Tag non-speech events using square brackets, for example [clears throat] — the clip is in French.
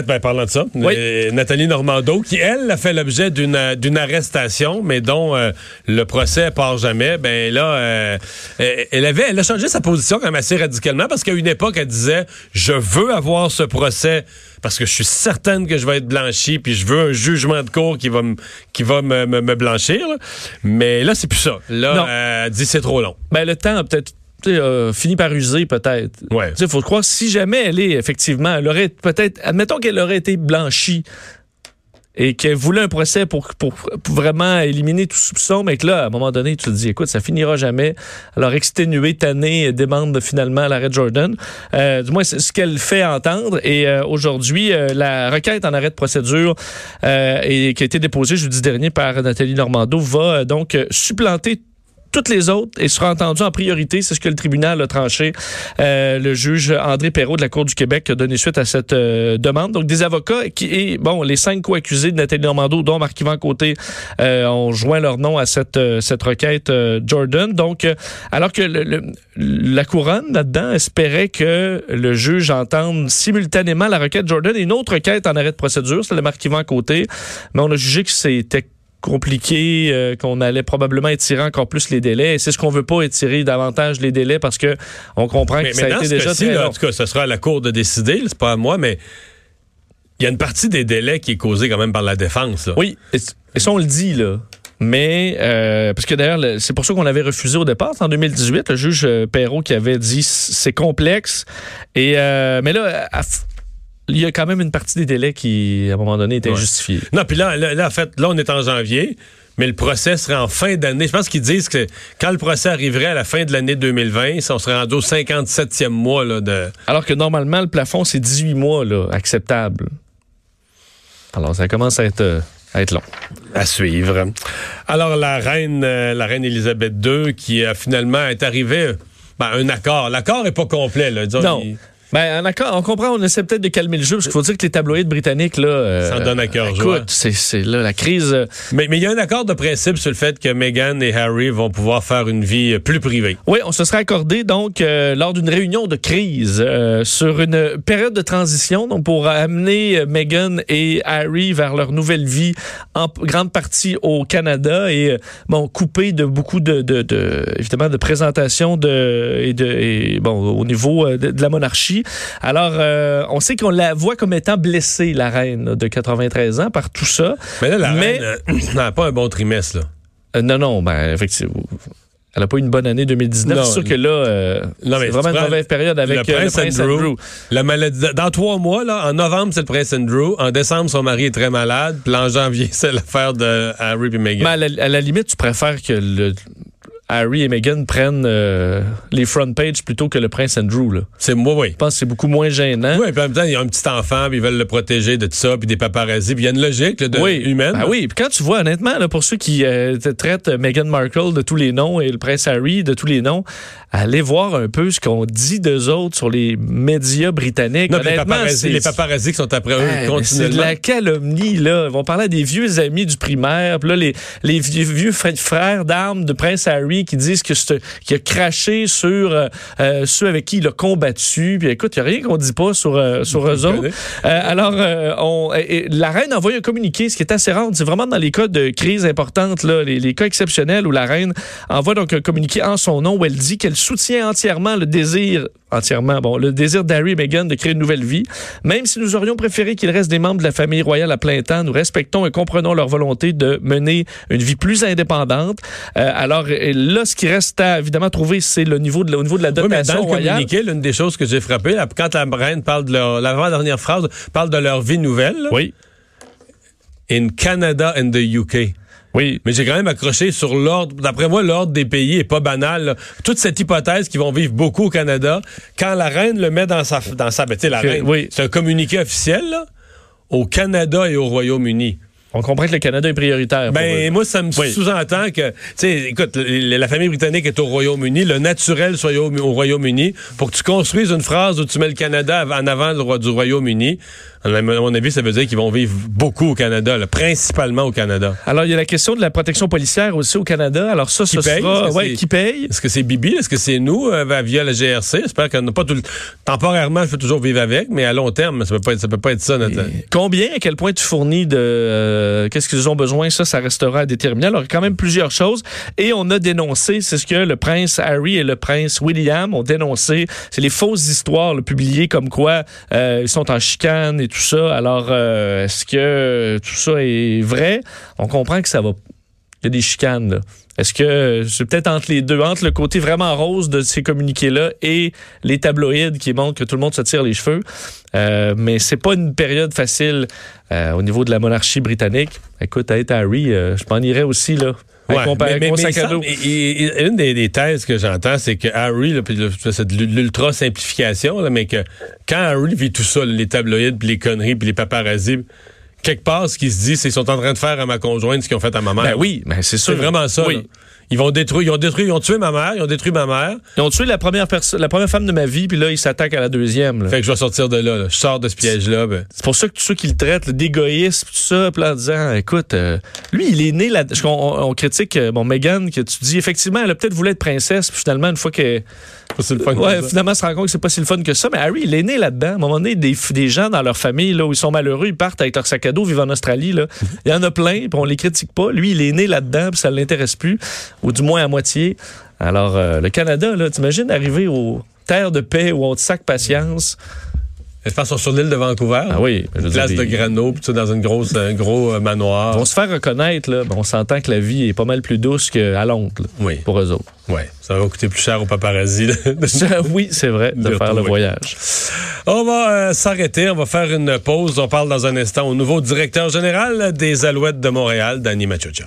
Ben, parlant de ça, Oui. euh, Nathalie Normando, qui, elle, a fait l'objet d'une arrestation, mais dont euh, le procès part jamais, ben là, euh, elle avait, elle a changé sa position quand même assez radicalement, parce qu'à une époque, elle disait, je veux avoir ce procès parce que je suis certaine que je vais être blanchi, puis je veux un jugement de cour qui va me qui va me, me- me blanchir. là. Mais là, c'est plus ça. Là, elle dit c'est trop long. Ben, le temps a peut-être euh, fini par user, peut-être. Ouais. Il faut croire, si jamais elle est, effectivement, elle aurait peut-être, admettons qu'elle aurait été blanchie et qu'elle voulait un procès pour, pour, pour vraiment éliminer tout soupçon, mais que là, à un moment donné, tu te dis, écoute, ça finira jamais. Alors, exténuée, tannée, demande finalement l'arrêt Jordan. Euh, du moins, c'est ce qu'elle fait entendre. Et euh, aujourd'hui, euh, la requête en arrêt de procédure et qui a été déposée jeudi dernier par Nathalie Normando va donc supplanter toutes les autres et sera entendue en priorité. C'est ce que le tribunal a tranché. Euh, le juge André Perrault de la Cour du Québec a donné suite à cette euh, demande. Donc, des avocats qui, et bon, les cinq co-accusés de Nathalie Normando, dont Marc-Yvan Côté, euh, ont joint leur nom à cette, euh, cette requête euh, Jordan. Donc, euh, alors que le- le- la couronne, là-dedans, espérait que le juge entende simultanément la requête Jordan et une autre requête en arrêt de procédure, c'est le Marc-Yvan Côté. Mais on a jugé que c'était compliqué, euh, qu'on allait probablement étirer encore plus les délais. Et c'est ce qu'on veut pas étirer davantage les délais parce que on comprend Mais, que mais ça a été déjà très là, long. en tout cas, ce sera à la Cour de décider, c'est pas à moi, mais il y a une partie des délais qui est causée quand même par la défense. là. Oui, et, et ça on le dit là. Mais euh, parce que d'ailleurs, le- c'est pour ça qu'on avait refusé au départ. En 2018, le juge euh, Perrault qui avait dit c'est complexe. Et euh, mais là, à il y a quand même une partie des délais qui, à un moment donné, était Ouais. Non, puis là, là, là, en fait, là, on est en janvier, mais le procès serait en fin d'année. Je pense qu'ils disent que quand le procès arriverait à la fin de l'année 2020, ça, on serait rendu au 57e mois là, de. Alors que normalement, le plafond, c'est 18 mois là, acceptable. Alors, ça commence à être, euh, à être long. À suivre. Alors, la reine, euh, la reine Elisabeth II, qui a finalement est arrivée ben, à un accord. L'accord est pas complet, là. Disons, Non. il- Ben, on comprend, on essaie peut-être de calmer le jeu, parce qu'il faut dire que les tabloïds britanniques, là. euh, S'en donnent à cœur. Écoute, c'est, là, la crise. euh, Mais mais il y a un accord de principe sur le fait que Meghan et Harry vont pouvoir faire une vie euh, plus privée. Oui, on se serait accordé donc euh, lors d'une réunion de crise euh, sur une période de transition, donc pour amener euh, Meghan et Harry vers leur nouvelle vie, en grande partie au Canada et euh, bon coupé de beaucoup de, de, de- évidemment de présentations de et de et, bon au niveau euh, de, de la monarchie. Alors euh, on sait qu'on la voit comme étant blessée la reine là, de 93 ans par tout ça. Mais là, la Mais- reine euh, [clears throat] n'a pas un bon trimestre, là. Euh, non non, ben effectivement. Elle n'a pas eu une bonne année 2019. Non. C'est sûr que là, euh, c'est vraiment une mauvaise période avec le euh, prince Andrew. La maladie. Dans trois mois, là, en novembre, c'est le prince Andrew. En décembre, son mari est très malade. Puis en janvier, [laughs] c'est l'affaire de Harry et Meghan. Mais à la, à la limite, tu préfères que le, Harry et Meghan prennent euh, les front pages plutôt que le prince Andrew. Là. C'est moi, oui. Je pense que c'est beaucoup moins gênant. Oui, puis en même temps, il y a un petit enfant, puis ils veulent le protéger de tout ça, puis des paparazzis. Puis il y a une logique là, de Oui, humaine. Ben oui, puis quand tu vois honnêtement, là, pour ceux qui euh, te traitent Meghan Markle de tous les noms et le prince Harry de tous les noms, allez voir un peu ce qu'on dit d'eux autres sur les médias britanniques. Non, les honnêtement, paparazzis, c'est- les paparazzis qui sont après eux mais c'est de la calomnie, là. Ils vont parler à des vieux amis du primaire. Puis là, les, les vieux, vieux fr- frères d'armes de Prince Harry qui disent que qu'il a craché sur euh, euh, ceux avec qui il a combattu. Puis écoute, il n'y a rien qu'on dit pas sur, euh, sur eux autres. alors, on, et- et la reine a envoyé un communiqué, ce qui est assez rare. C'est vraiment dans les cas de crise importante, là, les, les cas exceptionnels où la reine envoie donc un communiqué en son nom où elle dit qu'elle soutient entièrement le désir, entièrement, bon, le désir d'Harry et Meghan de créer une nouvelle vie. Même si nous aurions préféré qu'il reste des membres de la famille royale à plein temps, nous respectons et comprenons leur volonté de mener une vie plus indépendante. Euh, alors là, ce qui reste à évidemment trouver, c'est le niveau de, la- au niveau de la Oui, mais dotation dans le royale. communiqué, l'une des choses que j'ai frappé, là, quand la reine parle de leur, l'avant-dernière phrase, parle de leur vie nouvelle, là, Oui, in Canada and the UK. Oui. Mais j'ai quand même accroché sur l'ordre. D'après moi, l'ordre des pays est pas banal. là. Toute cette hypothèse qu'ils vont vivre beaucoup au Canada, quand la reine le met dans sa, dans sa, ben, tu sais, la reine, oui. c'est un communiqué officiel là, au Canada et au Royaume-Uni. On comprend que le Canada est prioritaire. Ben moi, ça me Oui. sous-entend que, tu sais, écoute, la famille britannique est au Royaume-Uni, le naturel soit au, au Royaume-Uni. Pour que tu construises une phrase où tu mets le Canada en avant du, du Royaume-Uni, À mon avis, ça veut dire qu'ils vont vivre beaucoup au Canada, là, principalement au Canada. Alors, il y a la question de la protection policière aussi au Canada. Alors, ça, Qui ce paye? sera... Ouais, qui paye? Est-ce que c'est Bibi? Est-ce que c'est nous euh, via la GRC? J'espère qu'on n'a pas tout le... Temporairement, je peux toujours vivre avec, mais à long terme, ça peut pas être ça. Peut pas être ça notre... Combien, à quel point tu fournis de... euh, Qu'est-ce qu'ils ont besoin? Ça, ça restera à déterminer. Alors, il y a quand même plusieurs choses. Et on a dénoncé, c'est ce que le prince Harry et le prince William ont dénoncé. C'est les fausses histoires là, publiées comme quoi euh, ils sont en chicane et tout ça. Alors, euh, est-ce que tout ça est vrai? On comprend que ça va... Il y a des chicanes. Est-ce que c'est peut-être entre les deux, entre le côté vraiment rose de ces communiqués-là et les tabloïds qui montrent que tout le monde se tire les cheveux? Euh, mais c'est pas une période facile euh, au niveau de la monarchie britannique. Écoute, à être Harry, je m'en irais aussi, là. Ouais, mais- et- et- une des, des thèses que j'entends, c'est que Harry, c'est de l'ultra simplification, là, mais que quand Harry vit tout ça, les tabloïds, puis les conneries, puis les paparazzis, quelque part, ce qu'il se dit, c'est qu'ils sont en train de faire à ma conjointe ce qu'ils ont fait à ma mère. Ben oui, mais c'est sûr. c'est vraiment ça. Oui. là. Ils vont détruire, ils ont détruit, ils ont tué ma mère, ils ont détruit ma mère. Ils ont tué la première personne, la première femme de ma vie, puis là, ils s'attaquent à la deuxième. là. Fait que je vais sortir de là. là. Je sors de ce piège-là. ben. C'est pour ça que tous ceux qui le traitent là, d'égoïsme, tout ça, puis en disant, écoute, euh, lui, il est né là. On, on- on critique euh, bon Meghan que tu dis effectivement, elle a peut-être voulu être princesse, puis finalement, une fois que, C'est le fun ouais, finalement, elle se rend compte que c'est pas si le fun que ça. Mais Harry, il est né là-dedans. À un moment donné, des, des gens dans leur famille là où ils sont malheureux, ils partent avec leur sac à dos, vivent en Australie. Là. [laughs] Il y en a plein, puis on les critique pas. Lui, il est né là-dedans, puis ça l'intéresse plus, ou du moins à moitié. Alors, euh, le Canada, là, t'imagines arriver aux terres de paix on te sac patience? Qu'ils sont sur l'île de Vancouver. Ah oui, Une place de grano, puis dans une grosse, un gros euh, manoir. Ils vont se faire reconnaître, là, ben, on s'entend que la vie est pas mal plus douce qu'à Londres, là, Oui, pour eux autres. ouais. Ça va coûter plus cher aux paparazzi. là. [laughs] oui, c'est vrai, de De faire le voyage. On va euh, s'arrêter, on va faire une pause. On parle dans un instant au nouveau directeur général des Alouettes de Montréal, Danny Machocha.